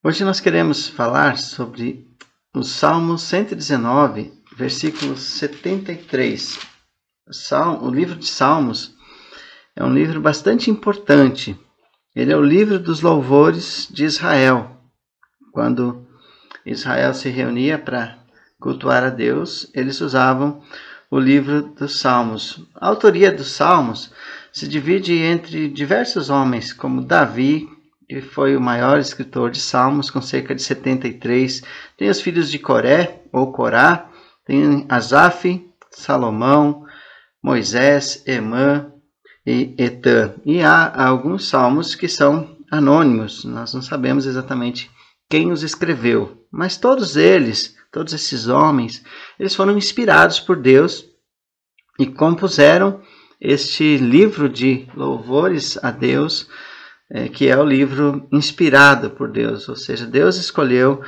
Hoje nós queremos falar sobre o Salmo 119, versículo 73. O, livro de Salmos é um livro bastante importante. Ele é o livro dos louvores de Israel. Quando Israel se reunia para cultuar a Deus, eles usavam o livro dos Salmos. A autoria dos Salmos se divide entre diversos homens, como Davi, que foi o maior escritor de Salmos, com cerca de 73. Tem os filhos de Coré, ou Corá, tem Asaf, Salomão, Moisés, Emã e Etã. E há alguns salmos que são anônimos, nós não sabemos exatamente quem os escreveu, mas todos eles, todos esses homens, eles foram inspirados por Deus e compuseram este livro de louvores a Deus, é, que é o livro inspirado por Deus, ou seja, Deus escolheu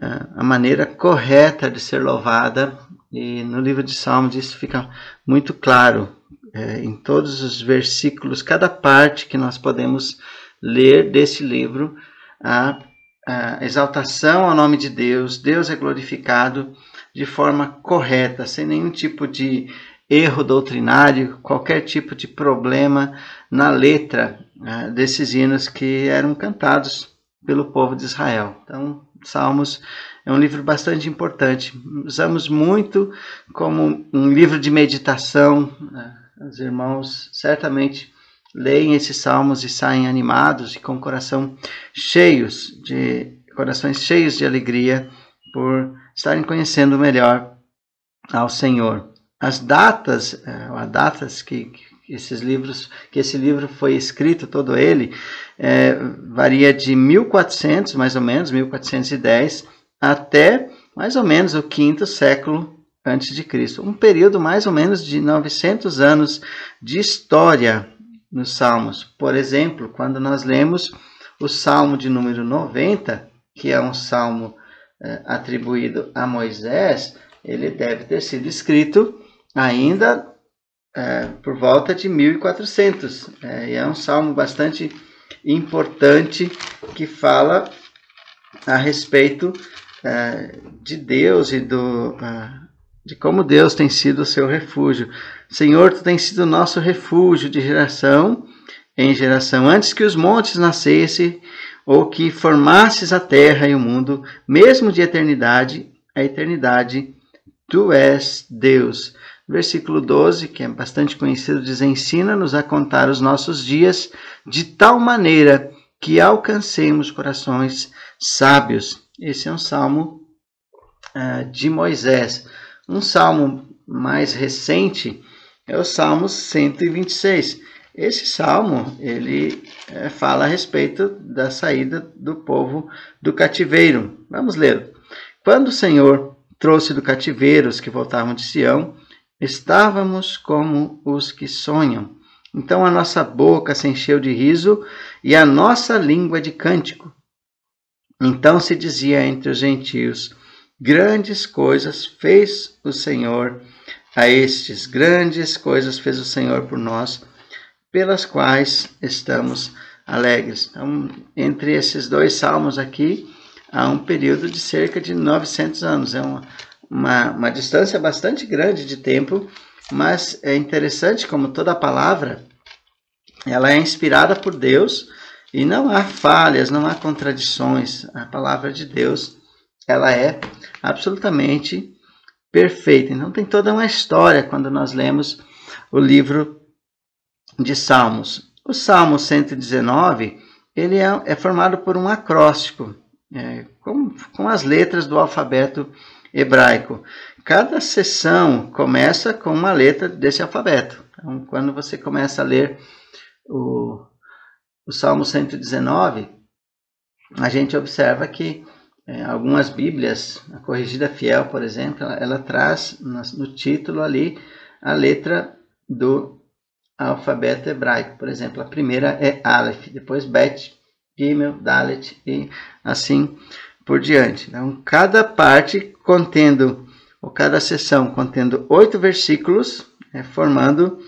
é, a maneira correta de ser louvada, e no livro de Salmos isso fica muito claro, é, em todos os versículos, cada parte que nós podemos ler desse livro, a, a exaltação ao nome de Deus, Deus é glorificado de forma correta, sem nenhum tipo de erro doutrinário, qualquer tipo de problema na letra né, desses hinos que eram cantados pelo povo de Israel. Então, Salmos é um livro bastante importante. Usamos muito como um livro de meditação. Né? Os irmãos certamente leem esses salmos e saem animados e com coração cheios de corações cheios de alegria por estarem conhecendo melhor ao Senhor as datas, é, as datas que, que, esses livros, que esse livro foi escrito, todo ele, é, varia de 1400, mais ou menos, 1410, até mais ou menos o quinto século antes de Cristo. Um período mais ou menos de 900 anos de história nos Salmos. Por exemplo, quando nós lemos o Salmo de número 90, que é um salmo é, atribuído a Moisés, ele deve ter sido escrito ainda é, por volta de 1400. É, é um salmo bastante importante que fala a respeito é, de Deus e do, de como Deus tem sido o seu refúgio. Senhor, tu tens sido nosso refúgio de geração em geração, antes que os montes nascessem ou que formasses a terra e o mundo, mesmo de eternidade a eternidade, tu és Deus. Versículo 12, que é bastante conhecido, diz: Ensina-nos a contar os nossos dias de tal maneira que alcancemos corações sábios. Esse é um salmo uh, de Moisés. Um salmo mais recente é o Salmo 126. Esse salmo ele é, fala a respeito da saída do povo do cativeiro. Vamos ler. Quando o Senhor trouxe do cativeiro os que voltavam de Sião, Estávamos como os que sonham. Então a nossa boca se encheu de riso e a nossa língua de cântico. Então se dizia entre os gentios: Grandes coisas fez o Senhor a estes, grandes coisas fez o Senhor por nós, pelas quais estamos alegres. Então, entre esses dois salmos aqui, há um período de cerca de 900 anos. É uma, uma, uma distância bastante grande de tempo, mas é interessante como toda palavra ela é inspirada por Deus e não há falhas, não há contradições. A palavra de Deus ela é absolutamente perfeita. Então tem toda uma história quando nós lemos o livro de Salmos. O Salmo 119 ele é, é formado por um acróstico, é, com, com as letras do alfabeto hebraico. Cada sessão começa com uma letra desse alfabeto. Então, quando você começa a ler o, o Salmo 119, a gente observa que é, algumas Bíblias, a Corrigida Fiel, por exemplo, ela, ela traz no, no título ali a letra do alfabeto hebraico. Por exemplo, a primeira é Aleph, depois Bet, Gimel, Dalet e assim por diante. Então, cada parte contendo, ou cada sessão contendo oito versículos, né, formando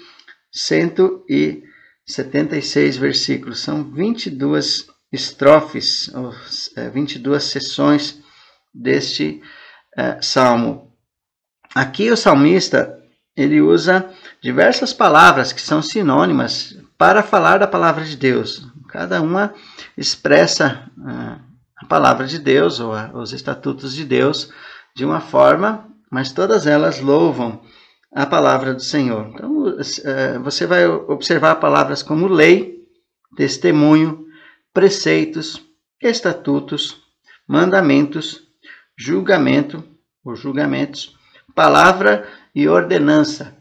176 versículos. São 22 estrofes, ou 22 é, sessões deste é, salmo. Aqui o salmista ele usa diversas palavras que são sinônimas para falar da palavra de Deus. Cada uma expressa uh, a palavra de Deus ou a, os estatutos de Deus de uma forma, mas todas elas louvam a palavra do Senhor. Então, uh, você vai observar palavras como lei, testemunho, preceitos, estatutos, mandamentos, julgamento, ou julgamentos, palavra e ordenança.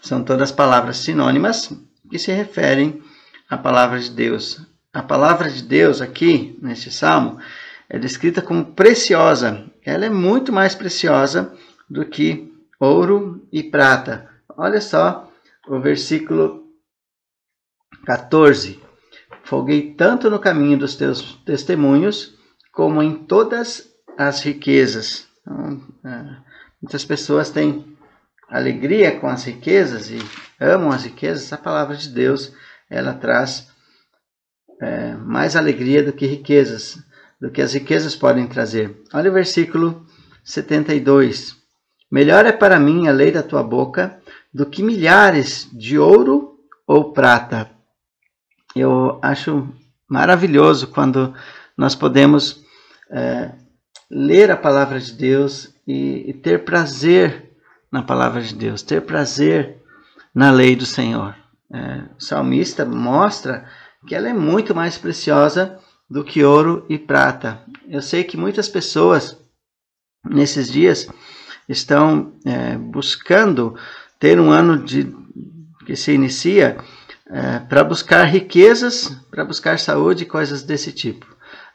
São todas palavras sinônimas que se referem à palavra de Deus. A palavra de Deus aqui, neste salmo, é descrita como preciosa. Ela é muito mais preciosa do que ouro e prata. Olha só o versículo 14. Folguei tanto no caminho dos teus testemunhos, como em todas as riquezas. Então, é, muitas pessoas têm alegria com as riquezas e amam as riquezas. A palavra de Deus ela traz é, mais alegria do que riquezas, do que as riquezas podem trazer. Olha o versículo 72. Melhor é para mim a lei da tua boca do que milhares de ouro ou prata. Eu acho maravilhoso quando nós podemos é, ler a palavra de Deus e, e ter prazer na palavra de Deus, ter prazer na lei do Senhor. É, o salmista mostra que ela é muito mais preciosa do que ouro e prata. Eu sei que muitas pessoas nesses dias estão é, buscando ter um ano de, que se inicia é, para buscar riquezas, para buscar saúde coisas desse tipo.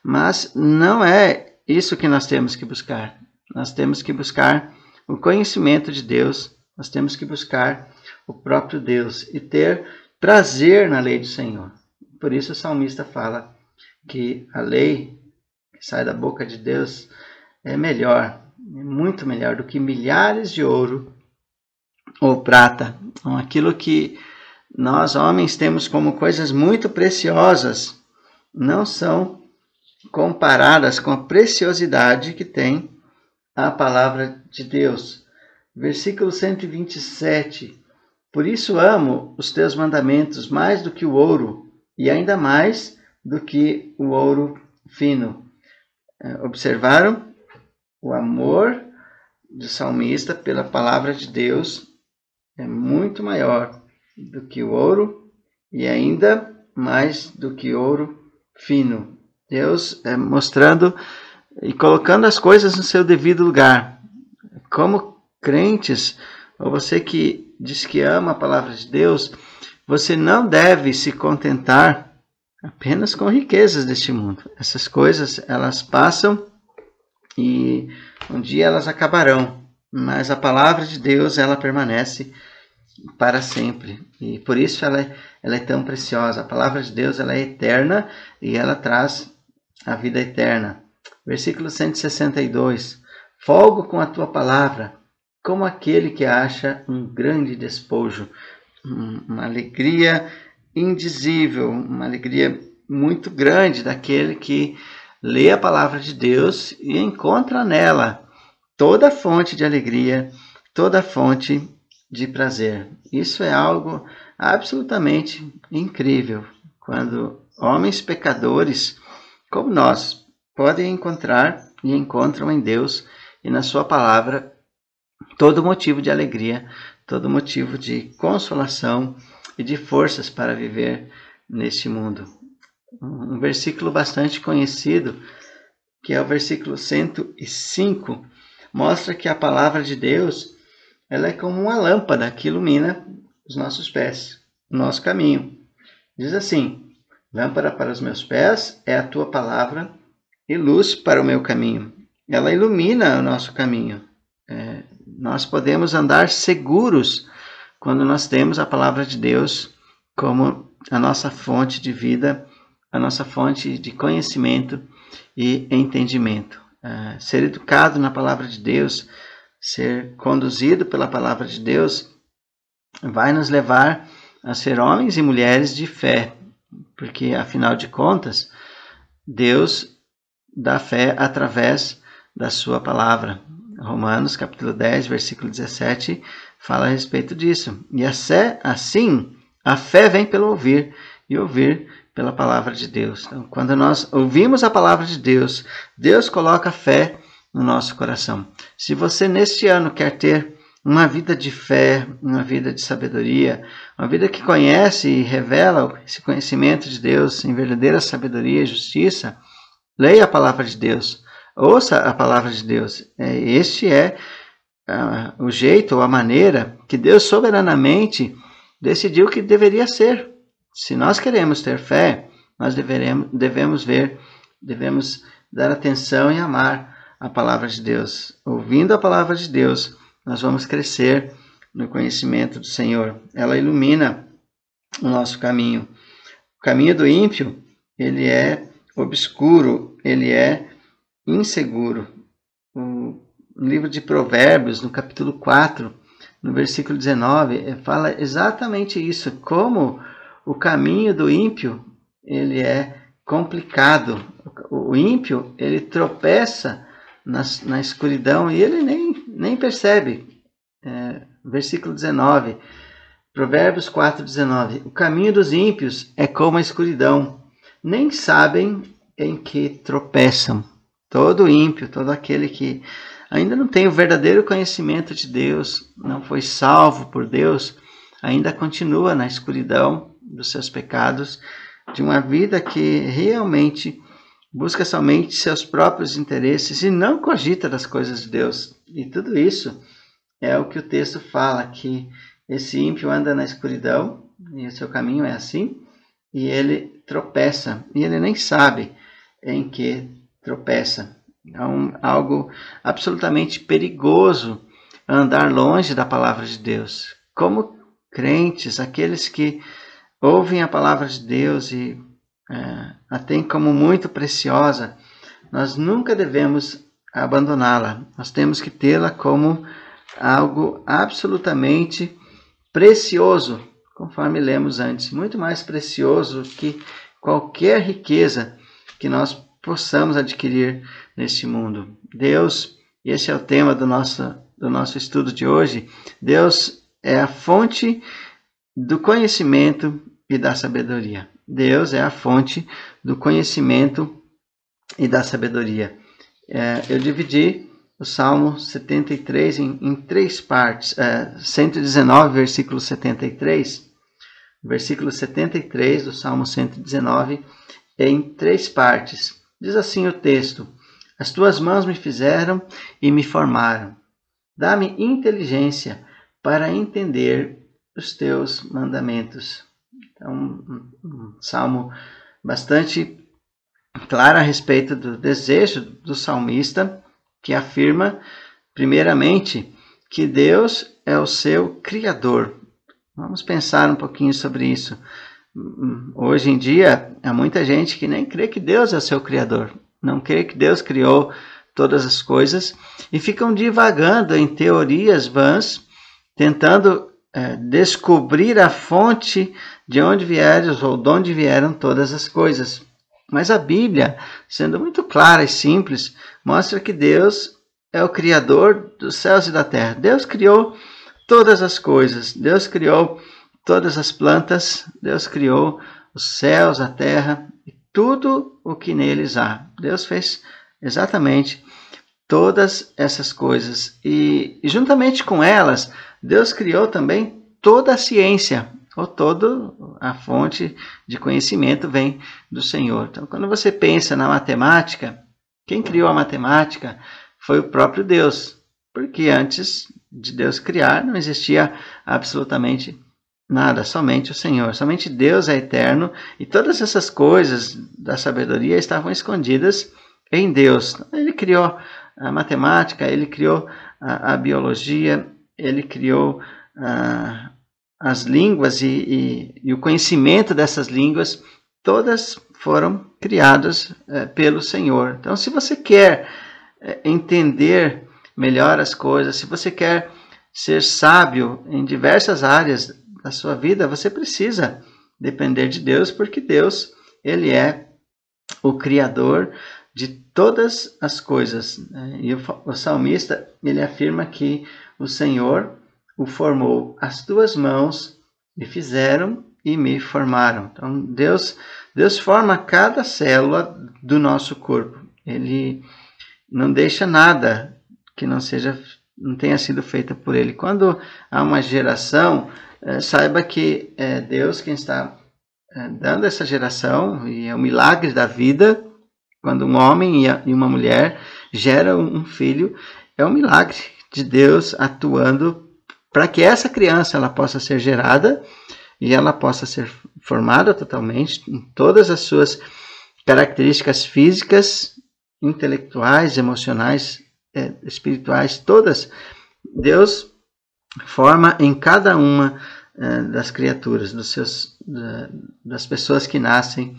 Mas não é isso que nós temos que buscar. Nós temos que buscar o conhecimento de Deus, nós temos que buscar o próprio Deus e ter prazer na lei do Senhor. Por isso o salmista fala que a lei que sai da boca de Deus é melhor, é muito melhor do que milhares de ouro ou prata. Então, aquilo que nós homens temos como coisas muito preciosas não são comparadas com a preciosidade que tem a palavra de Deus. Versículo 127. Por isso amo os teus mandamentos mais do que o ouro, e ainda mais do que o ouro fino. É, observaram? O amor do salmista pela palavra de Deus é muito maior do que o ouro e ainda mais do que ouro fino. Deus é, mostrando e colocando as coisas no seu devido lugar. Como crentes, ou você que diz que ama a palavra de Deus, você não deve se contentar apenas com riquezas deste mundo. Essas coisas, elas passam e um dia elas acabarão, mas a palavra de Deus, ela permanece para sempre. E por isso ela é, ela é tão preciosa. A palavra de Deus, ela é eterna e ela traz a vida eterna. Versículo 162. Folgo com a tua palavra, como aquele que acha um grande despojo, uma alegria indizível, uma alegria muito grande daquele que lê a palavra de Deus e encontra nela toda fonte de alegria, toda fonte de prazer. Isso é algo absolutamente incrível quando homens pecadores como nós, podem encontrar e encontram em Deus e na Sua palavra todo motivo de alegria, todo motivo de consolação e de forças para viver neste mundo. Um versículo bastante conhecido, que é o versículo 105, mostra que a palavra de Deus ela é como uma lâmpada que ilumina os nossos pés, o nosso caminho. Diz assim: Lâmpada para os meus pés é a tua palavra e luz para o meu caminho. Ela ilumina o nosso caminho. É, nós podemos andar seguros quando nós temos a palavra de Deus como a nossa fonte de vida, a nossa fonte de conhecimento e entendimento. É, ser educado na palavra de Deus, ser conduzido pela palavra de Deus, vai nos levar a ser homens e mulheres de fé, porque afinal de contas, Deus dá fé através da sua palavra. Romanos capítulo 10, versículo 17 fala a respeito disso. E assim, a fé vem pelo ouvir e ouvir pela palavra de Deus. Então, quando nós ouvimos a palavra de Deus, Deus coloca fé no nosso coração. Se você neste ano quer ter uma vida de fé, uma vida de sabedoria, uma vida que conhece e revela esse conhecimento de Deus em verdadeira sabedoria e justiça, leia a palavra de Deus, ouça a palavra de Deus. É, este é uh, o jeito ou a maneira que Deus soberanamente decidiu que deveria ser. Se nós queremos ter fé, nós deveremos, devemos ver, devemos dar atenção e amar a palavra de Deus. Ouvindo a palavra de Deus, nós vamos crescer no conhecimento do Senhor. Ela ilumina o nosso caminho. O caminho do ímpio, ele é obscuro, ele é inseguro. O livro de Provérbios, no capítulo 4, no versículo 19, fala exatamente isso, como o caminho do ímpio, ele é complicado. O ímpio, ele tropeça na, na escuridão e ele nem, nem percebe. É, versículo 19, Provérbios 4, 19. O caminho dos ímpios é como a escuridão, nem sabem em que tropeçam. Todo ímpio, todo aquele que ainda não tem o verdadeiro conhecimento de Deus, não foi salvo por Deus, ainda continua na escuridão dos seus pecados, de uma vida que realmente busca somente seus próprios interesses e não cogita das coisas de Deus. E tudo isso é o que o texto fala, que esse ímpio anda na escuridão, e o seu caminho é assim, e ele tropeça, e ele nem sabe em que tropeça. É um, algo absolutamente perigoso andar longe da palavra de Deus. Como crentes, aqueles que ouvem a palavra de Deus e é, a têm como muito preciosa, nós nunca devemos abandoná-la. Nós temos que tê-la como algo absolutamente precioso, conforme lemos antes, muito mais precioso que qualquer riqueza que nós possamos adquirir neste mundo. Deus, esse é o tema do nosso, do nosso estudo de hoje, Deus é a fonte do conhecimento e da sabedoria. Deus é a fonte do conhecimento e da sabedoria. É, eu dividi o Salmo 73 em, em três partes. É, 119, versículo 73. Versículo 73 do Salmo 119 em três partes. Diz assim o texto: As tuas mãos me fizeram e me formaram. Dá-me inteligência para entender os teus mandamentos. Então, um, um salmo bastante claro a respeito do desejo do salmista, que afirma, primeiramente, que Deus é o seu Criador. Vamos pensar um pouquinho sobre isso. Hoje em dia, há muita gente que nem crê que Deus é seu Criador, não crê que Deus criou todas as coisas e ficam divagando em teorias vãs, tentando é, descobrir a fonte de onde vieram ou de onde vieram todas as coisas. Mas a Bíblia, sendo muito clara e simples, mostra que Deus é o Criador dos céus e da terra. Deus criou todas as coisas. Deus criou todas as plantas. Deus criou os céus, a terra e tudo o que neles há. Deus fez exatamente todas essas coisas. E, e juntamente com elas, Deus criou também toda a ciência, ou toda a fonte de conhecimento vem do Senhor. Então, quando você pensa na matemática, quem criou a matemática foi o próprio Deus, porque antes de Deus criar não existia absolutamente nada, somente o Senhor. Somente Deus é eterno e todas essas coisas da sabedoria estavam escondidas em Deus. Ele criou a matemática, ele criou a, a biologia, ele criou a, as línguas e, e, e, o conhecimento dessas línguas, todas foram criadas é, pelo Senhor. Então, se você quer é, entender melhor as coisas, se você quer ser sábio em diversas áreas da sua vida, você precisa depender de Deus, porque Deus, ele é o criador de todas as coisas. Né? E o salmista, ele afirma que o Senhor o formou, as tuas mãos me fizeram e me formaram. Então, Deus, Deus forma cada célula do nosso corpo. Ele não deixa nada que não seja não tenha sido feita por ele. Quando há uma geração, é, saiba que é Deus quem está é, dando essa geração e é o milagre da vida. Quando um homem e uma mulher geram um filho, é um milagre de Deus atuando para que essa criança ela possa ser gerada e ela possa ser formada totalmente em todas as suas características físicas, intelectuais, emocionais, espirituais, todas. Deus forma em cada uma é, das criaturas, dos seus, das pessoas que nascem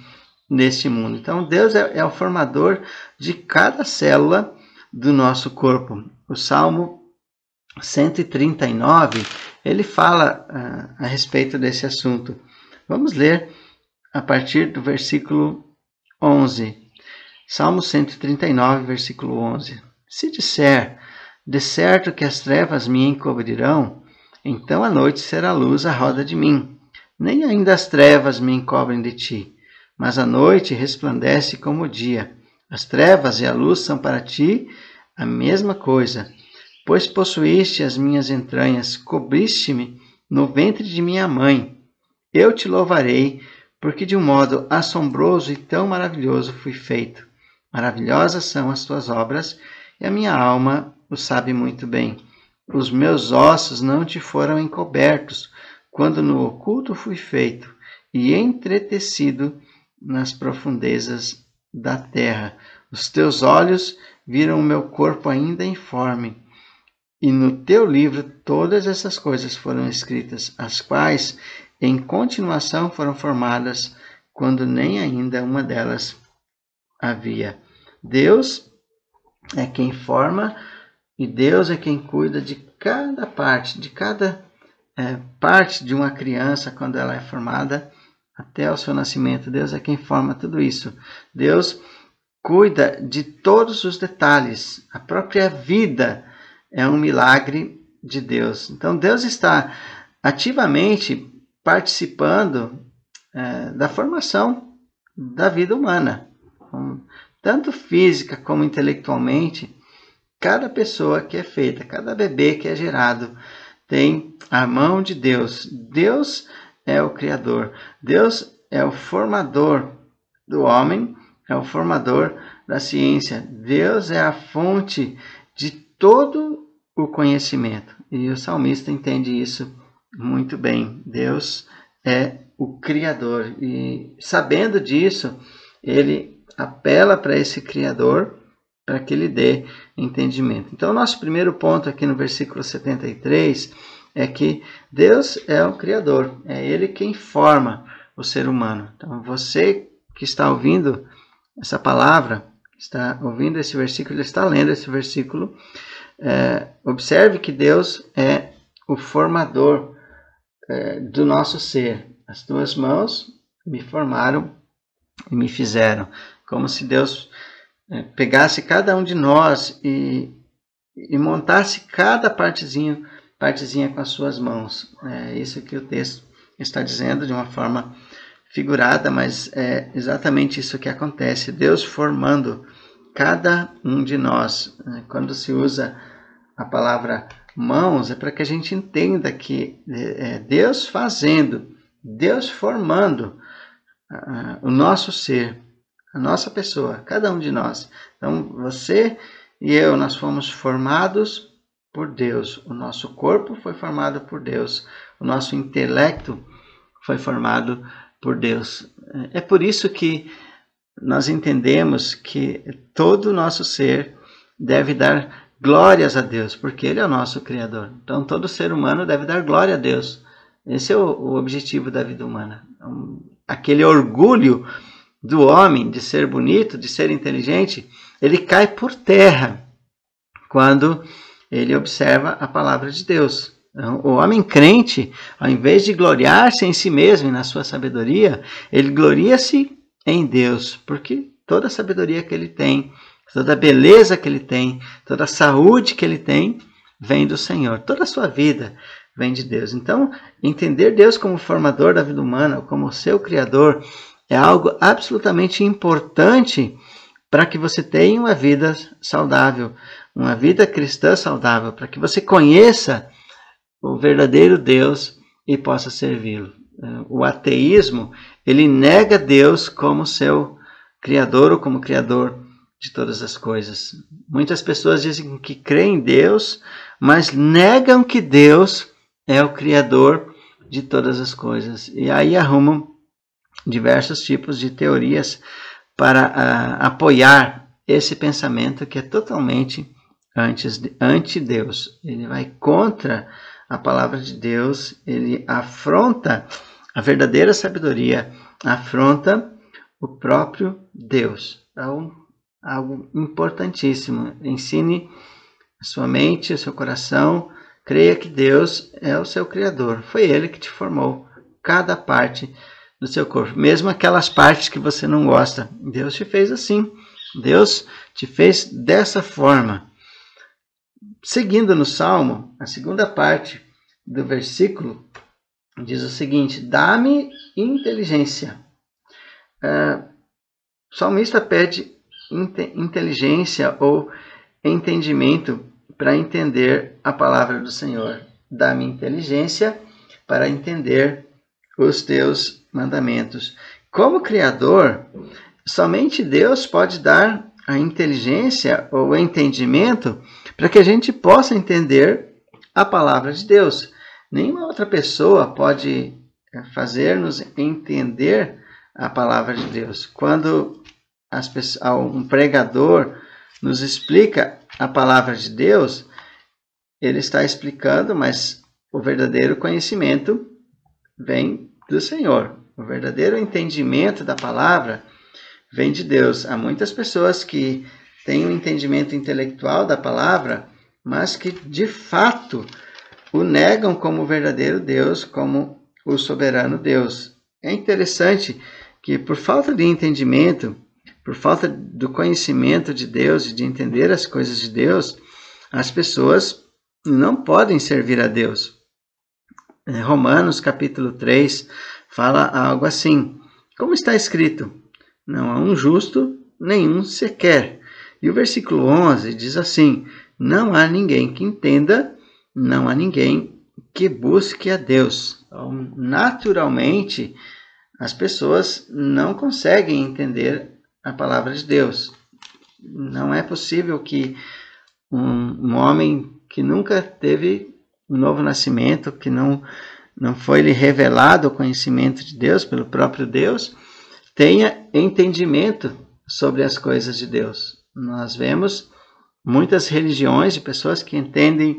neste mundo. Então, Deus é, é o formador de cada célula do nosso corpo. O Salmo 139 ele fala uh, a respeito desse assunto. Vamos ler a partir do versículo 11. Salmo 139, versículo 11. Se disser, de certo que as trevas me encobrirão, então a noite será luz à roda de mim. Nem ainda as trevas me encobrem de ti, mas a noite resplandece como o dia. As trevas e a luz são para ti a mesma coisa. Pois possuíste as minhas entranhas, cobriste-me no ventre de minha mãe. Eu te louvarei, porque de um modo assombroso e tão maravilhoso fui feito. Maravilhosas são as tuas obras, e a minha alma o sabe muito bem. Os meus ossos não te foram encobertos, quando no oculto fui feito e entretecido nas profundezas da terra. Os teus olhos viram o meu corpo ainda informe e no teu livro todas essas coisas foram escritas, as quais em continuação foram formadas, quando nem ainda uma delas havia. Deus é quem forma e Deus é quem cuida de cada parte, de cada é, parte de uma criança quando ela é formada até o seu nascimento. Deus é quem forma tudo isso. Deus cuida de todos os detalhes, a própria vida é um milagre de Deus. Então, Deus está ativamente participando é, da formação da vida humana, tanto física como intelectualmente. Cada pessoa que é feita, cada bebê que é gerado, tem a mão de Deus. Deus é o Criador, Deus é o formador do homem, é o formador da ciência. Deus é a fonte de todo o conhecimento. E o salmista entende isso muito bem. Deus é o Criador. E sabendo disso, ele apela para esse Criador para que ele dê entendimento. Então, nosso primeiro ponto aqui no versículo 73 é que Deus é o Criador, é Ele quem forma o ser humano. Então, você que está ouvindo essa palavra, está ouvindo esse versículo, está lendo esse versículo, é, observe que Deus é o formador é, do nosso ser. As tuas mãos me formaram e me fizeram. Como se Deus pegasse cada um de nós e, e montasse cada partezinho, partezinha com as suas mãos. É isso que o texto está dizendo de uma forma figurada, mas é exatamente isso que acontece. Deus formando cada um de nós. Quando se usa a palavra mãos, é para que a gente entenda que é, é Deus fazendo, Deus formando uh, o nosso ser, a nossa pessoa, cada um de nós. Então, você e eu, nós fomos formados por Deus. O nosso corpo foi formado por Deus. O nosso intelecto foi formado por Deus. É por isso que nós entendemos que todo o nosso ser deve dar glórias a Deus, porque Ele é o nosso Criador. Então, todo ser humano deve dar glória a Deus. Esse é o, objetivo da vida humana. Então, aquele orgulho do homem de ser bonito, de ser inteligente, ele cai por terra quando ele observa a palavra de Deus. Então, o homem crente, ao invés de gloriar-se em si mesmo e na sua sabedoria, ele gloria-se em Deus, porque toda a sabedoria que ele tem, toda a beleza que ele tem, toda a saúde que ele tem, vem do Senhor. Toda a sua vida vem de Deus. Então, entender Deus como formador da vida humana, como seu criador, é algo absolutamente importante para que você tenha uma vida saudável, uma vida cristã saudável, para que você conheça o verdadeiro Deus e possa servi-lo. O ateísmo, ele nega Deus como seu criador ou como criador de todas as coisas. Muitas pessoas dizem que creem em Deus, mas negam que Deus é o criador de todas as coisas. E aí arrumam diversos tipos de teorias para uh, apoiar esse pensamento que é totalmente anti-Deus. Ele vai contra a palavra de Deus, ele afronta a verdadeira sabedoria, afronta o próprio Deus. Então, algo importantíssimo. Ensine a sua mente, o seu coração, creia que Deus é o seu Criador. Foi Ele que te formou cada parte do seu corpo, mesmo aquelas partes que você não gosta. Deus te fez assim. Deus te fez dessa forma. Seguindo no Salmo, a segunda parte do versículo diz o seguinte: Dá-me inteligência. Uh, o salmista pede inteligência ou entendimento para entender a palavra do Senhor. Dá-me inteligência para entender os teus mandamentos. Como Criador, somente Deus pode dar a inteligência ou entendimento para que a gente possa entender a palavra de Deus. Nenhuma outra pessoa pode eh, fazer-nos entender a palavra de Deus. Quando as, um pregador nos explica a palavra de Deus, ele está explicando, mas o verdadeiro conhecimento vem do Senhor. O verdadeiro entendimento da palavra vem de Deus. Há muitas pessoas que têm um entendimento intelectual da palavra, mas que de fato o negam como o verdadeiro Deus, como o soberano Deus. É interessante que, por falta de entendimento, por falta do conhecimento de Deus e de entender as coisas de Deus, as pessoas não podem servir a Deus. É, Romanos capítulo 3 fala algo assim: Como está escrito, não há um justo, nenhum sequer. E o versículo 11 diz assim: Não há ninguém que entenda, não há ninguém que busque a Deus. Então, naturalmente, as pessoas não conseguem entender a palavra de Deus. Não é possível que um, um homem que nunca teve um novo nascimento, que não, não foi lhe revelado o conhecimento de Deus pelo próprio Deus, tenha entendimento sobre as coisas de Deus. Nós vemos muitas religiões de pessoas que entendem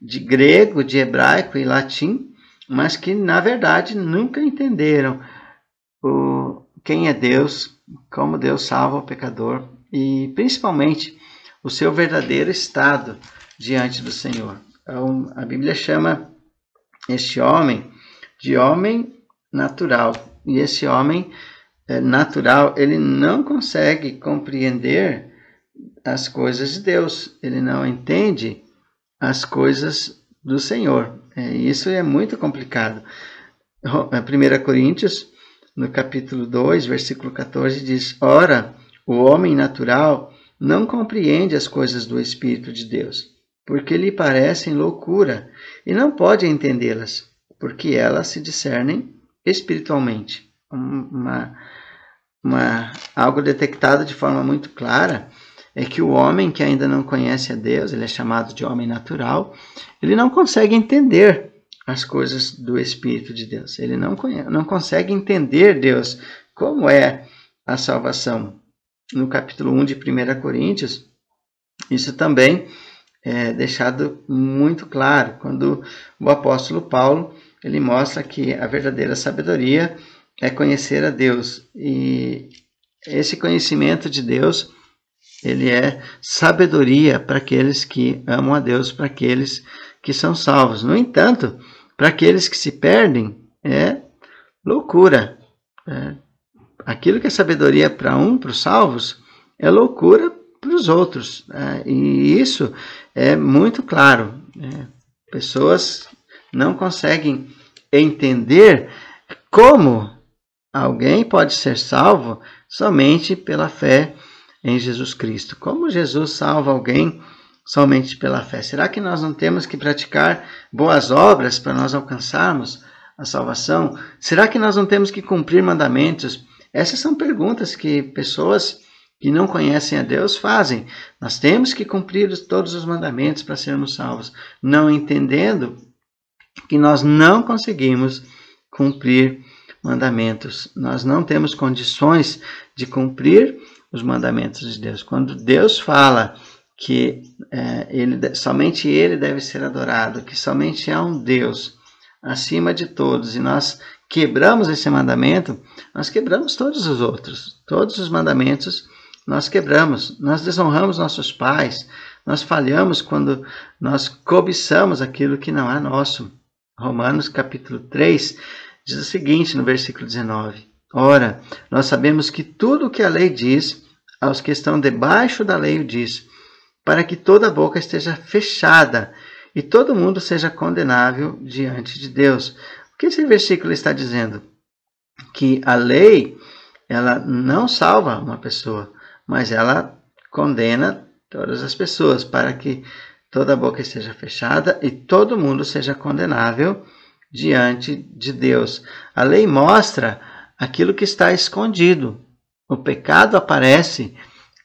de grego, de hebraico e latim, mas que na verdade nunca entenderam o, quem é Deus, como Deus salva o pecador e principalmente o seu verdadeiro estado diante do Senhor. Então, a Bíblia chama este homem de homem natural e esse homem é, natural ele não consegue compreender as coisas de Deus, ele não entende as coisas do Senhor. É, isso é muito complicado. 1 Coríntios no capítulo 2, versículo 14, diz: Ora, o homem natural não compreende as coisas do Espírito de Deus, porque lhe parecem loucura, e não pode entendê-las, porque elas se discernem espiritualmente. Uma, uma, algo detectado de forma muito clara é que o homem que ainda não conhece a Deus, ele é chamado de homem natural, ele não consegue entender as coisas do Espírito de Deus. Ele não, conhece, não consegue entender Deus, como é a salvação. No capítulo 1 de 1 Coríntios, isso também é deixado muito claro, quando o apóstolo Paulo ele mostra que a verdadeira sabedoria é conhecer a Deus. E esse conhecimento de Deus, ele é sabedoria para aqueles que amam a Deus, para aqueles que são salvos. No entanto, para aqueles que se perdem, é loucura. É, aquilo que é sabedoria para um, para os salvos, é loucura para os outros. É, e isso é muito claro. É, pessoas não conseguem entender como alguém pode ser salvo somente pela fé em Jesus Cristo. Como Jesus salva alguém somente pela fé? Será que nós não temos que praticar boas obras para nós alcançarmos a salvação? Será que nós não temos que cumprir mandamentos? Essas são perguntas que pessoas que não conhecem a Deus fazem. Nós temos que cumprir todos os mandamentos para sermos salvos, não entendendo que nós não conseguimos cumprir mandamentos. Nós não temos condições de cumprir os mandamentos de Deus. Quando Deus fala que é, ele, somente Ele deve ser adorado, que somente há um Deus acima de todos, e nós quebramos esse mandamento, nós quebramos todos os outros. Todos os mandamentos nós quebramos, nós desonramos nossos pais, nós falhamos quando nós cobiçamos aquilo que não é nosso. Romanos capítulo 3 diz o seguinte no versículo 19: Ora, nós sabemos que tudo o que a lei diz, aos que estão debaixo da lei o diz, para que toda boca esteja fechada e todo mundo seja condenável diante de Deus. O que esse versículo está dizendo? Que a lei, ela não salva uma pessoa, mas ela condena todas as pessoas para que toda boca esteja fechada e todo mundo seja condenável diante de Deus. A lei mostra aquilo que está escondido. O pecado aparece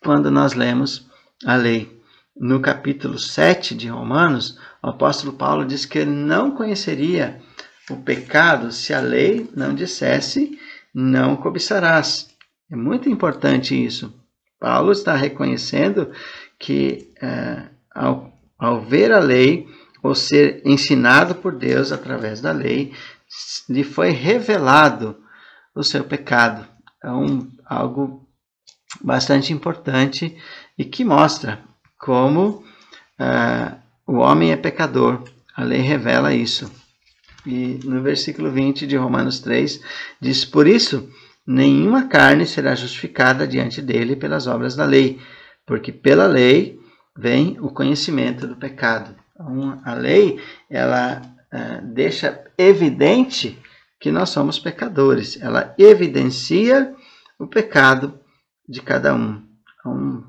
quando nós lemos a lei. No capítulo 7 de Romanos, o apóstolo Paulo diz que ele não conheceria o pecado se a lei não dissesse não cobiçarás. É muito importante isso. Paulo está reconhecendo que é, ao, ao ver a lei, ou ser ensinado por Deus através da lei, lhe foi revelado o seu pecado. É um, algo bastante importante e que mostra como uh, o homem é pecador. A lei revela isso. E no versículo 20 de Romanos 3 diz: Por isso, nenhuma carne será justificada diante dele pelas obras da lei, porque pela lei vem o conhecimento do pecado. Então, a lei ela uh, deixa evidente que nós somos pecadores. Ela evidencia o pecado de cada um. Então,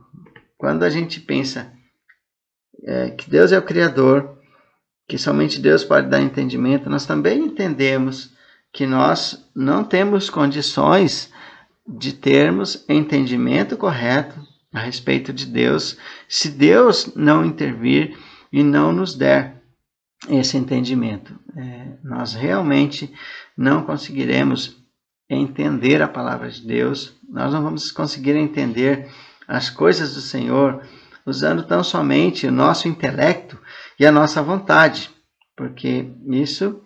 quando a gente pensa é, que Deus é o Criador, que somente Deus pode dar entendimento, nós também entendemos que nós não temos condições de termos entendimento correto a respeito de Deus se Deus não intervir e não nos der esse entendimento. É, nós realmente não conseguiremos entender a palavra de Deus, nós não vamos conseguir entender as coisas do Senhor usando tão somente o nosso intelecto e a nossa vontade, porque isso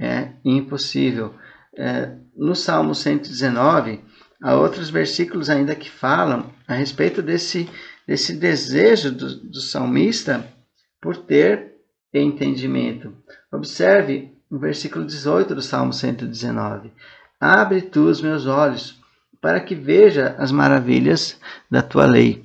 é impossível. É, no Salmo 119, há outros versículos ainda que falam a respeito desse, desse desejo do, do salmista por ter entendimento. Observe o versículo 18 do Salmo 119. Abre tu os meus olhos, para que veja as maravilhas da tua lei.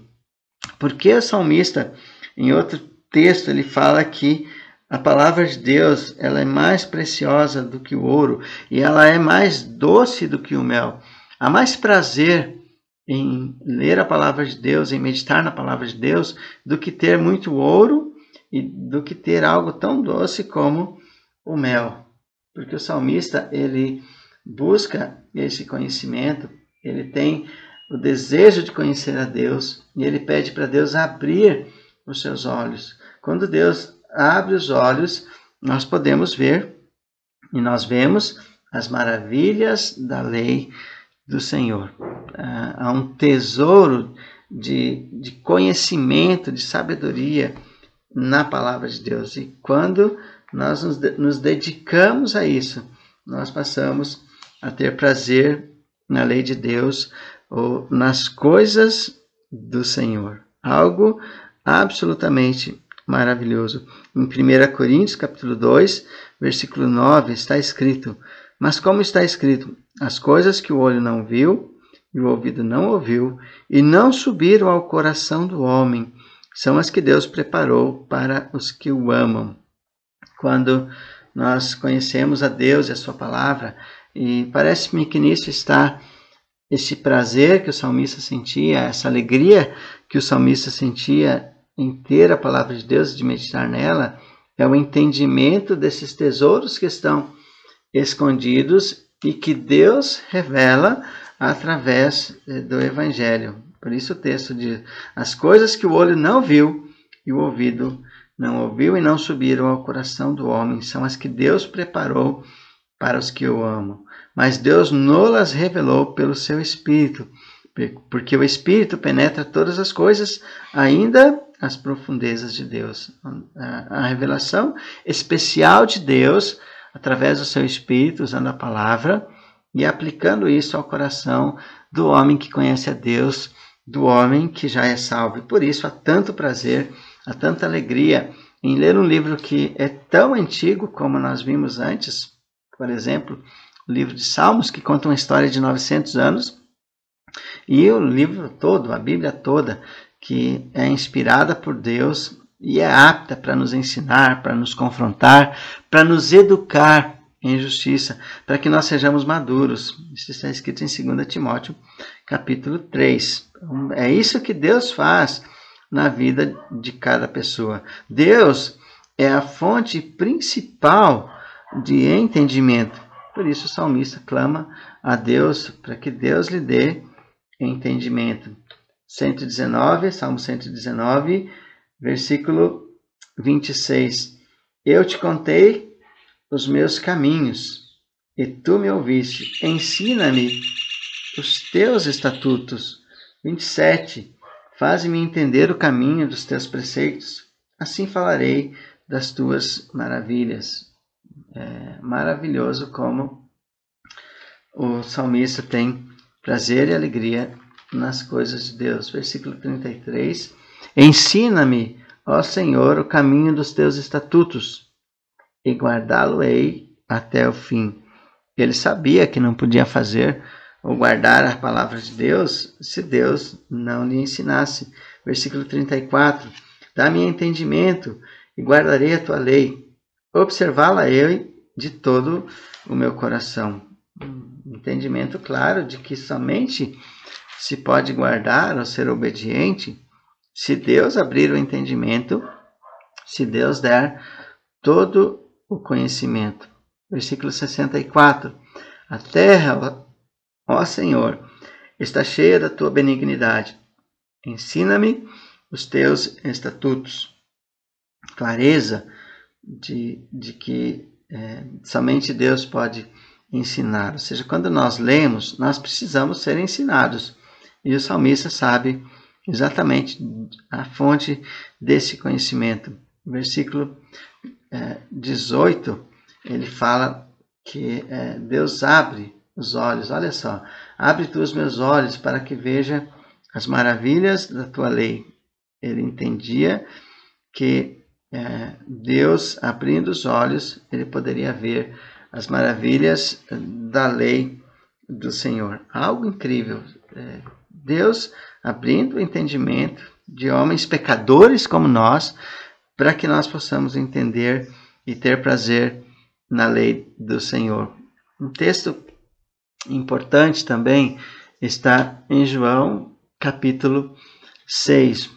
Porque o salmista, em outro texto, ele fala que a palavra de Deus ela é mais preciosa do que o ouro e ela é mais doce do que o mel. Há mais prazer em ler a palavra de Deus, em meditar na palavra de Deus, do que ter muito ouro e do que ter algo tão doce como o mel. Porque o salmista, ele busca esse conhecimento, ele tem o desejo de conhecer a Deus e ele pede para Deus abrir os seus olhos. Quando Deus abre os olhos, nós podemos ver e nós vemos as maravilhas da lei do Senhor. Ah, há um tesouro de, de conhecimento, de sabedoria na palavra de Deus. E quando nós nos, nos dedicamos a isso, nós passamos a ter prazer na lei de Deus ou nas coisas do Senhor. Algo absolutamente maravilhoso. Em 1 Coríntios, capítulo 2, versículo 9, está escrito: Mas como está escrito, as coisas que o olho não viu e o ouvido não ouviu e não subiram ao coração do homem, são as que Deus preparou para os que o amam. Quando nós conhecemos a Deus e a sua palavra, e parece-me que nisso está esse prazer que o salmista sentia, essa alegria que o salmista sentia ter a palavra de Deus de meditar nela, é o entendimento desses tesouros que estão escondidos e que Deus revela através eh, do Evangelho. Por isso o texto diz: as coisas que o olho não viu e o ouvido não ouviu e não subiram ao coração do homem são as que Deus preparou para os que o amam. Mas Deus nolas revelou pelo seu Espírito, porque o Espírito penetra todas as coisas, ainda as profundezas de Deus. A revelação especial de Deus, através do seu Espírito, usando a palavra e aplicando isso ao coração do homem que conhece a Deus, do homem que já é salvo. E por isso há tanto prazer, há tanta alegria em ler um livro que é tão antigo como nós vimos antes, por exemplo, o livro de Salmos, que conta uma história de 900 anos, e o livro todo, a Bíblia toda, que é inspirada por Deus e é apta para nos ensinar, para nos confrontar, para nos educar em justiça, para que nós sejamos maduros. Isso está escrito em 2 Timóteo, capítulo 3. Então, é isso que Deus faz na vida de cada pessoa. Deus é a fonte principal de entendimento. Por isso o salmista clama a Deus para que Deus lhe dê entendimento. 119, Salmo 119, versículo 26. Eu te contei os meus caminhos e tu me ouviste. Ensina-me os teus estatutos. 27. Faze-me entender o caminho dos teus preceitos. Assim falarei das tuas maravilhas é, maravilhoso como o salmista tem prazer e alegria nas coisas de Deus. Versículo 33. Ensina-me, ó Senhor, o caminho dos teus estatutos, e guardá-lo-ei até o fim. Ele sabia que não podia fazer ou guardar a palavra de Deus se Deus não lhe ensinasse. Versículo 34. Dá-me entendimento e guardarei a tua lei observá-la eu de todo o meu coração. Entendimento claro de que somente se pode guardar ou ser obediente se Deus abrir o entendimento, se Deus der todo o conhecimento. Versículo 64. A terra, ó Senhor, está cheia da tua benignidade. Ensina-me os teus estatutos. Clareza de, de que é, somente Deus pode ensinar. Ou seja, quando nós lemos, nós precisamos ser ensinados. E o salmista sabe exatamente a fonte desse conhecimento. Versículo é, 18, ele fala que é, Deus abre os olhos, olha só, abre tu os meus olhos para que veja as maravilhas da tua lei. Ele entendia que é, Deus, abrindo os olhos, ele poderia ver as maravilhas da lei do Senhor. Algo incrível. É, Deus abrindo o entendimento de homens pecadores como nós, para que nós possamos entender e ter prazer na lei do Senhor. Um texto importante também está em João capítulo 6.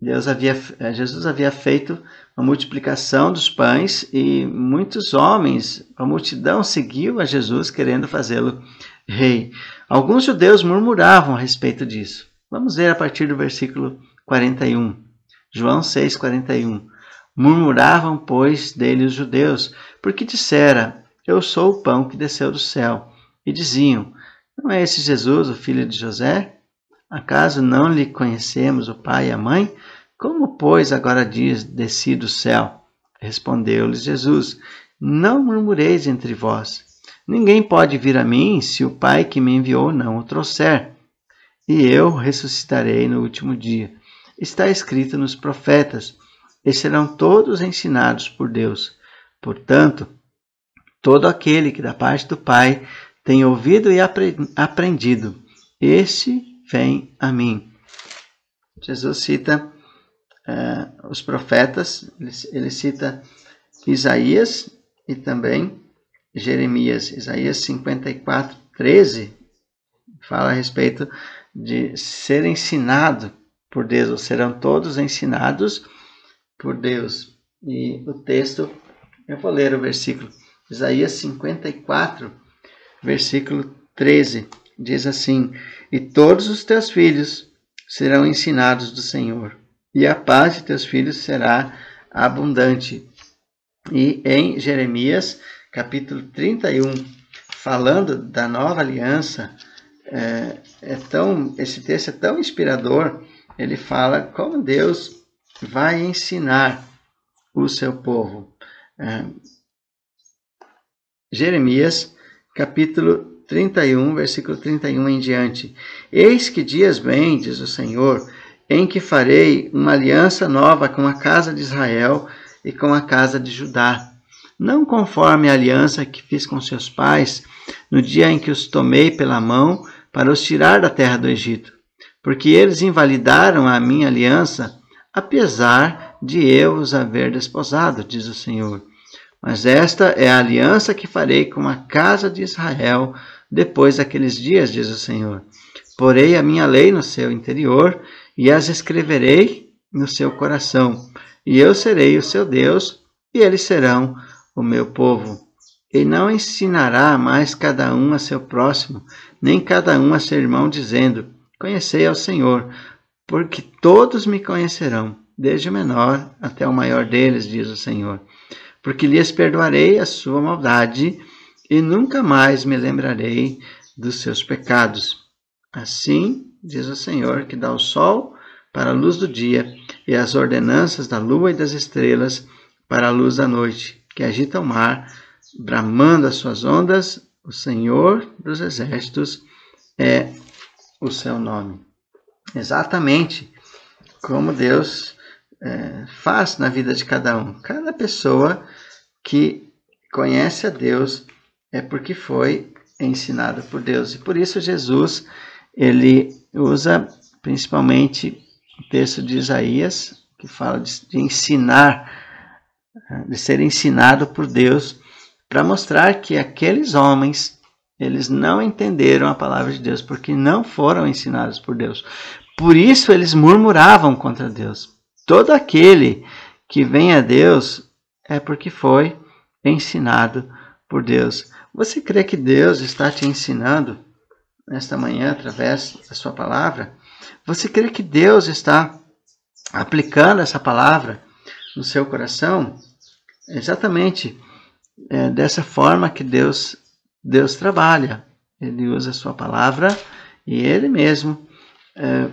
Deus havia, Jesus havia feito a multiplicação dos pães e muitos homens, a multidão seguiu a Jesus querendo fazê-lo rei. Alguns judeus murmuravam a respeito disso. Vamos ver a partir do versículo 41. João 6:41. Murmuravam, pois, dele os judeus, porque dissera: Eu sou o pão que desceu do céu. E diziam: Não é esse Jesus, o filho de José? Acaso não lhe conhecemos o pai e a mãe? Como, pois, agora diz, desci do céu? Respondeu-lhes Jesus: Não murmureis entre vós. Ninguém pode vir a mim se o Pai que me enviou não o trouxer. E eu ressuscitarei no último dia. Está escrito nos profetas: e serão todos ensinados por Deus. Portanto, todo aquele que da parte do Pai tem ouvido e aprendido, esse vem a mim. Jesus cita uh, os profetas, ele, ele cita Isaías e também Jeremias. Isaías 54, 13 fala a respeito de ser ensinado por Deus, serão todos ensinados por Deus. E o texto, eu vou ler o versículo, Isaías 54, versículo 13, diz assim: E todos os teus filhos serão ensinados do Senhor, e a paz de teus filhos será abundante. E em Jeremias, capítulo 31, falando da nova aliança, é, é tão, esse texto é tão inspirador. Ele fala como Deus vai ensinar o seu povo. É, Jeremias, capítulo 31, versículo 31 em diante. Eis que dias vem, diz o Senhor, em que farei uma aliança nova com a casa de Israel e com a casa de Judá. Não conforme a aliança que fiz com seus pais, no dia em que os tomei pela mão para os tirar da terra do Egito, porque eles invalidaram a minha aliança, apesar de eu os haver desposado, diz o Senhor. Mas esta é a aliança que farei com a casa de Israel depois daqueles dias, diz o Senhor. Porei a minha lei no seu interior e as escreverei no seu coração, e eu serei o seu Deus, e eles serão o meu povo. E não ensinará mais cada um a seu próximo, nem cada um a seu irmão, dizendo: Conhecei ao Senhor, porque todos me conhecerão, desde o menor até o maior deles, diz o Senhor. Porque lhes perdoarei a sua maldade e nunca mais me lembrarei dos seus pecados. Assim, diz o Senhor, que dá o sol para a luz do dia e as ordenanças da lua e das estrelas para a luz da noite, que agita o mar, bramando as suas ondas, o Senhor dos exércitos é o seu nome. Exatamente como Deus é, faz na vida de cada um. Cada pessoa que conhece a Deus é porque foi ensinada por Deus. E por isso Jesus ele usa principalmente o texto de Isaías, que fala de, de ensinar, de ser ensinado por Deus, para mostrar que aqueles homens, eles não entenderam a palavra de Deus, porque não foram ensinados por Deus. Por isso eles murmuravam contra Deus. Todo aquele que vem a Deus é porque foi ensinado por Deus. Você crê que Deus está te ensinando nesta manhã através da sua palavra? Você crê que Deus está aplicando essa palavra no seu coração? Exatamente é dessa forma que Deus, Deus trabalha. Ele usa a sua palavra e ele mesmo é,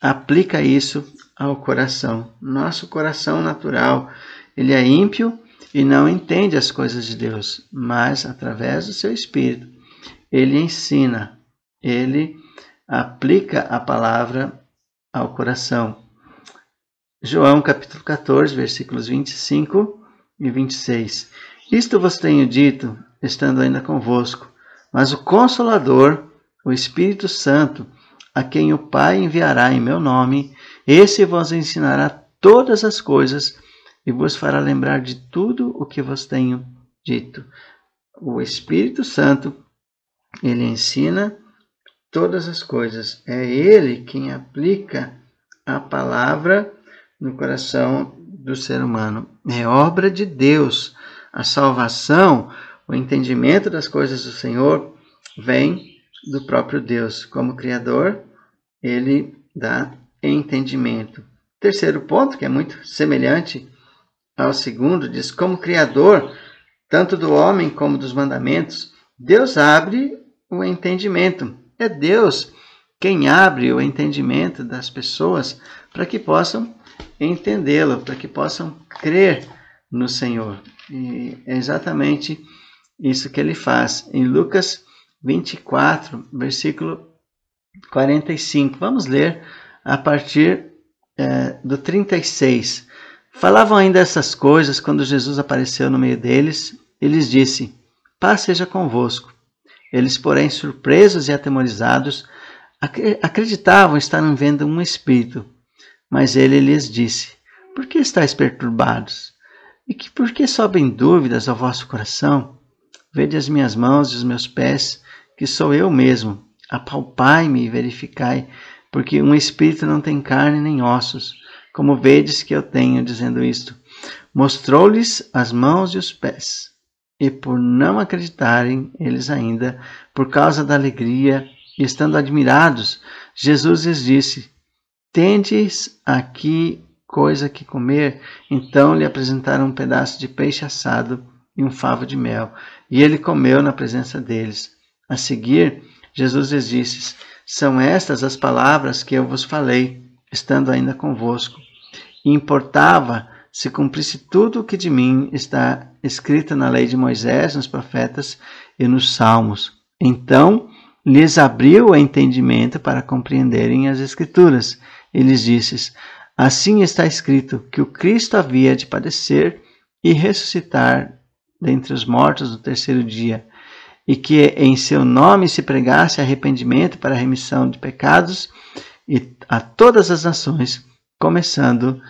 aplica isso ao coração. Nosso coração natural, ele é ímpio e não entende as coisas de Deus, mas através do seu espírito, ele ensina, ele aplica a palavra ao coração. João capítulo 14, versículos 25 e 26. Isto vos tenho dito, estando ainda convosco, mas o Consolador, o Espírito Santo, a quem o Pai enviará em meu nome, esse vos ensinará todas as coisas e vos fará lembrar de tudo o que vos tenho dito. O Espírito Santo, ele ensina todas as coisas. É Ele quem aplica a palavra no coração do ser humano. É obra de Deus. A salvação, o entendimento das coisas do Senhor vem do próprio Deus. Como Criador, Ele dá entendimento. Terceiro ponto, que é muito semelhante ao segundo, diz: como Criador, tanto do homem como dos mandamentos, Deus abre o entendimento. É Deus quem abre o entendimento das pessoas para que possam entendê-lo, para que possam crer no Senhor. E é exatamente isso que ele faz. Em Lucas 24, versículo 45. Vamos ler a partir é, do 36. Falavam ainda essas coisas quando Jesus apareceu no meio deles e lhes disse: Paz seja convosco. Eles, porém, surpresos e atemorizados, acreditavam estar vendo um espírito. Mas ele lhes disse: Por que estáis perturbados? E que por que sobem dúvidas ao vosso coração? Vede as minhas mãos e os meus pés, que sou eu mesmo. Apalpai-me e verificai, porque um espírito não tem carne nem ossos, como vedes que eu tenho dizendo isto. Mostrou-lhes as mãos e os pés. E por não acreditarem eles ainda, por causa da alegria, estando admirados, Jesus lhes disse: Tendes aqui coisa que comer? Então lhe apresentaram um pedaço de peixe assado e um favo de mel, e ele comeu na presença deles. A seguir, Jesus lhes disse: São estas as palavras que eu vos falei, estando ainda convosco. E importava se cumprisse tudo o que de mim está escrito na lei de Moisés, nos profetas e nos salmos. Então lhes abriu o entendimento para compreenderem as Escrituras. E lhes disse: Assim está escrito que o Cristo havia de padecer e ressuscitar dentre os mortos no terceiro dia, e que em seu nome se pregasse arrependimento para a remissão de pecados e a todas as nações, começando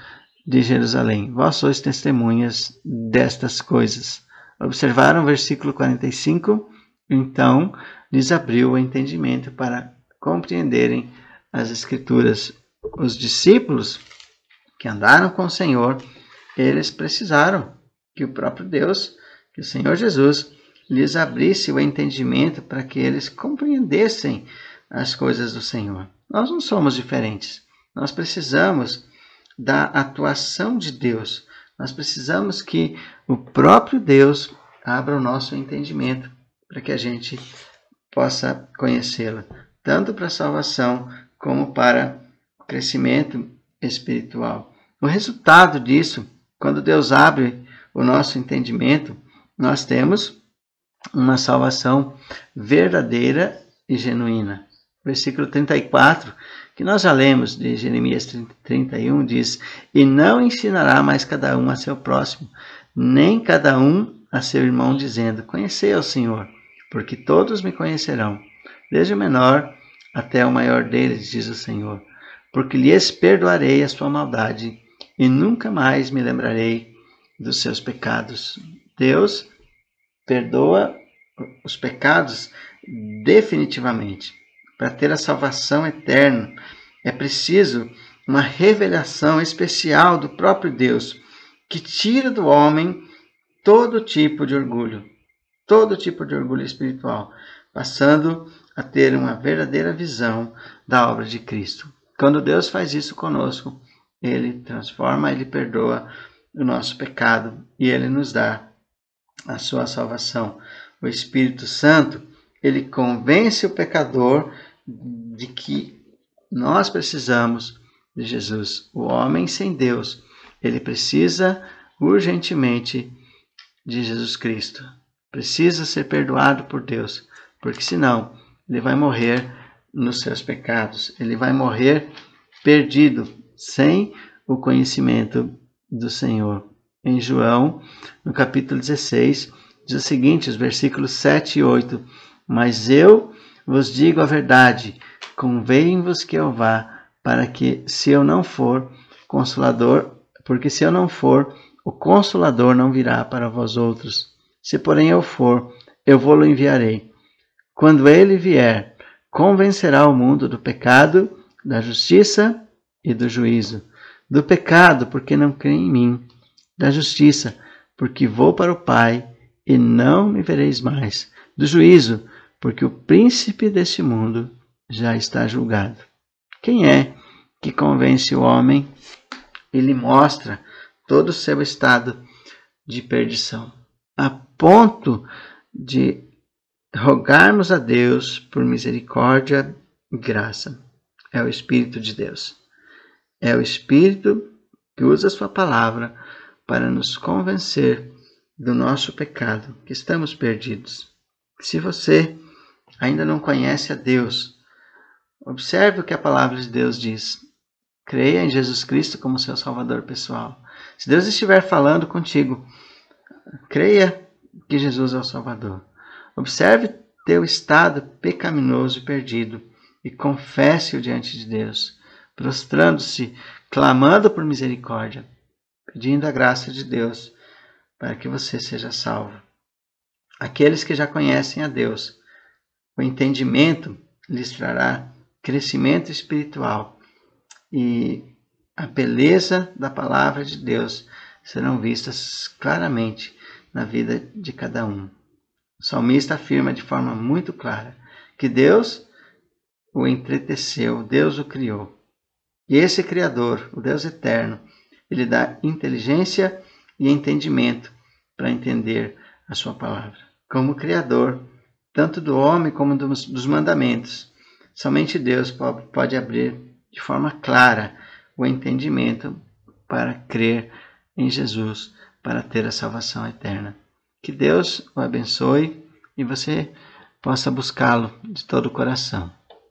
de Jerusalém. Vós sois testemunhas destas coisas. Observaram o versículo 45? Então lhes abriu o entendimento para compreenderem as Escrituras. Os discípulos que andaram com o Senhor, eles precisaram que o próprio Deus, que o Senhor Jesus, lhes abrisse o entendimento para que eles compreendessem as coisas do Senhor. Nós não somos diferentes. Nós precisamos da atuação de Deus. Nós precisamos que o próprio Deus abra o nosso entendimento para que a gente possa conhecê-la, tanto para a salvação como para o crescimento espiritual. O resultado disso, quando Deus abre o nosso entendimento, nós temos uma salvação verdadeira e genuína. Versículo 34, que nós já lemos de Jeremias 31, diz: E não ensinará mais cada um a seu próximo, nem cada um a seu irmão, dizendo: Conhecei ao Senhor, porque todos me conhecerão, desde o menor até o maior deles, diz o Senhor porque lhes perdoarei a sua maldade e nunca mais me lembrarei dos seus pecados. Deus perdoa os pecados definitivamente. Para ter a salvação eterna, é preciso uma revelação especial do próprio Deus, que tira do homem todo tipo de orgulho, todo tipo de orgulho espiritual, passando a ter uma verdadeira visão da obra de Cristo. Quando Deus faz isso conosco, ele transforma, ele perdoa o nosso pecado e ele nos dá a sua salvação. O Espírito Santo, ele convence o pecador de que nós precisamos de Jesus. O homem sem Deus, ele precisa urgentemente de Jesus Cristo. Precisa ser perdoado por Deus, porque senão ele vai morrer nos seus pecados. Ele vai morrer perdido, sem o conhecimento do Senhor. Em João, no capítulo 16, diz o seguinte, os versículos 7 e 8: Mas eu vos digo a verdade, convém-vos que eu vá, para que, se eu não for, consolador, porque se eu não for, o consolador não virá para vós outros. Se porém eu for, eu vou-lo enviarei. Quando ele vier, convencerá o mundo do pecado, da justiça e do juízo. Do pecado, porque não crê em mim. Da justiça, porque vou para o Pai e não me vereis mais. Do juízo, porque o príncipe deste mundo já está julgado. Quem é que convence o homem e lhe mostra todo o seu estado de perdição, a ponto de rogarmos a Deus por misericórdia e graça. É o Espírito de Deus. É o Espírito que usa a Sua palavra para nos convencer do nosso pecado, que estamos perdidos. Se você ainda não conhece a Deus, observe o que a palavra de Deus diz. Creia em Jesus Cristo como seu Salvador pessoal. Se Deus estiver falando contigo, creia que Jesus é o Salvador. Observe teu estado pecaminoso e perdido e confesse-o diante de Deus, prostrando-se, clamando por misericórdia, pedindo a graça de Deus para que você seja salvo. Aqueles que já conhecem a Deus, o entendimento lhes trará crescimento espiritual e a beleza da palavra de Deus serão vistas claramente na vida de cada um. O salmista afirma de forma muito clara que Deus o entreteceu, Deus o criou. E esse Criador, o Deus eterno, ele dá inteligência e entendimento para entender a sua palavra. Como Criador, tanto do homem como dos, dos mandamentos, somente Deus pode abrir de forma clara o entendimento para crer em Jesus, para ter a salvação eterna. Que Deus o abençoe e você possa buscá-lo de todo o coração.